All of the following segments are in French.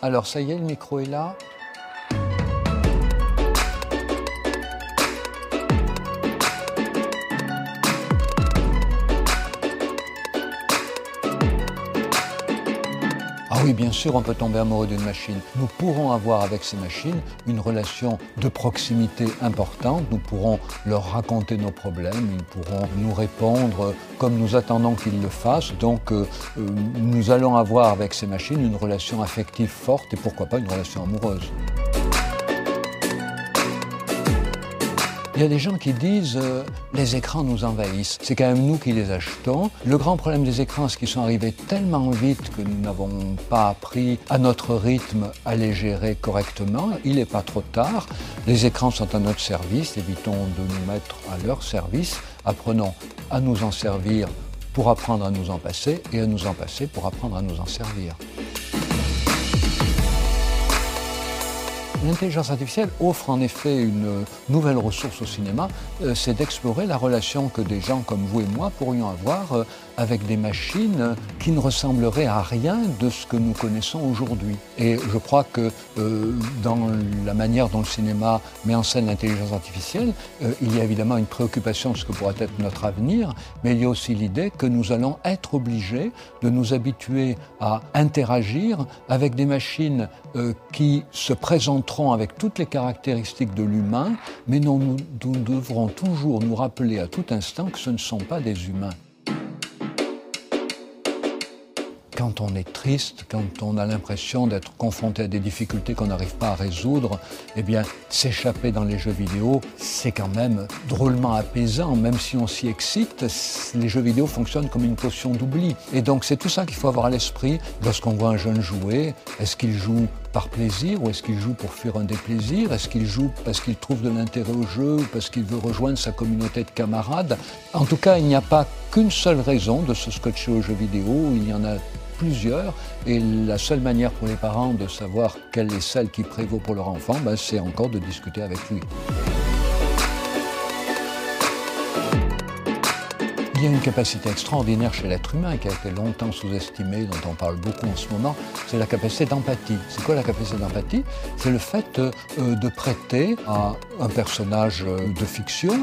Alors ça y est, le micro est là. Ah oui, bien sûr, on peut tomber amoureux d'une machine. Nous pourrons avoir avec ces machines une relation de proximité importante. Nous pourrons leur raconter nos problèmes, ils pourront nous répondre comme nous attendons qu'ils le fassent. Donc, euh, euh, nous allons avoir avec ces machines une relation affective forte et pourquoi pas une relation amoureuse. Il y a des gens qui disent euh, les écrans nous envahissent. C'est quand même nous qui les achetons. Le grand problème des écrans, c'est qu'ils sont arrivés tellement vite que nous n'avons pas appris à notre rythme à les gérer correctement. Il n'est pas trop tard. Les écrans sont à notre service. Évitons de nous mettre à leur service. Apprenons à nous en servir pour apprendre à nous en passer et à nous en passer pour apprendre à nous en servir. L'intelligence artificielle offre en effet une nouvelle ressource au cinéma, euh, c'est d'explorer la relation que des gens comme vous et moi pourrions avoir euh, avec des machines qui ne ressembleraient à rien de ce que nous connaissons aujourd'hui. Et je crois que euh, dans la manière dont le cinéma met en scène l'intelligence artificielle, il y a évidemment une préoccupation de ce que pourrait être notre avenir, mais il y a aussi l'idée que nous allons être obligés de nous habituer à interagir avec des machines qui se présentent avec toutes les caractéristiques de l'humain, mais nous, nous devrons toujours nous rappeler à tout instant que ce ne sont pas des humains. Quand on est triste, quand on a l'impression d'être confronté à des difficultés qu'on n'arrive pas à résoudre, eh bien, s'échapper dans les jeux vidéo, c'est quand même drôlement apaisant. Même si on s'y excite, les jeux vidéo fonctionnent comme une potion d'oubli. Et donc, c'est tout ça qu'il faut avoir à l'esprit lorsqu'on voit un jeune jouer. Est-ce qu'il joue par plaisir ou est-ce qu'il joue pour fuir un déplaisir? Est-ce qu'il joue parce qu'il trouve de l'intérêt au jeu ou parce qu'il veut rejoindre sa communauté de camarades? En tout cas, il n'y a pas qu'une seule raison de se scotcher aux jeux vidéo. Il y en a plusieurs. Et la seule manière pour les parents de savoir quelle est celle qui prévaut pour leur enfant, ben, c'est encore de discuter avec lui. Il y a une capacité extraordinaire chez l'être humain qui a été longtemps sous-estimée, dont on parle beaucoup en ce moment, c'est la capacité d'empathie. C'est quoi la capacité d'empathie? C'est le fait euh, de prêter à un personnage euh, de fiction,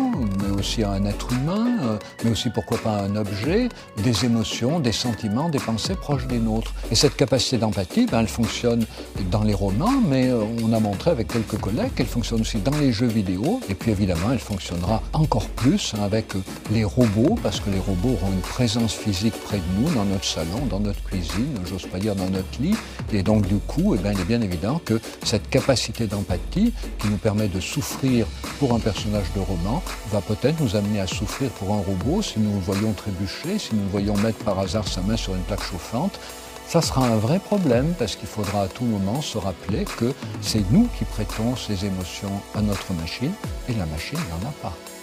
mais aussi à un être humain, euh, mais aussi pourquoi pas à un objet, des émotions, des sentiments, des pensées proches des nôtres. Et cette capacité d'empathie, ben, elle fonctionne dans les romans, mais on a montré avec quelques collègues qu'elle fonctionne aussi dans les jeux vidéo, et puis évidemment elle fonctionnera encore plus avec les robots, parce les robots auront une présence physique près de nous, dans notre salon, dans notre cuisine, j'ose pas dire dans notre lit. Et donc du coup, eh bien, il est bien évident que cette capacité d'empathie qui nous permet de souffrir pour un personnage de roman va peut-être nous amener à souffrir pour un robot si nous le voyons trébucher, si nous le voyons mettre par hasard sa main sur une plaque chauffante. Ça sera un vrai problème parce qu'il faudra à tout moment se rappeler que c'est nous qui prêtons ces émotions à notre machine et la machine n'en a pas.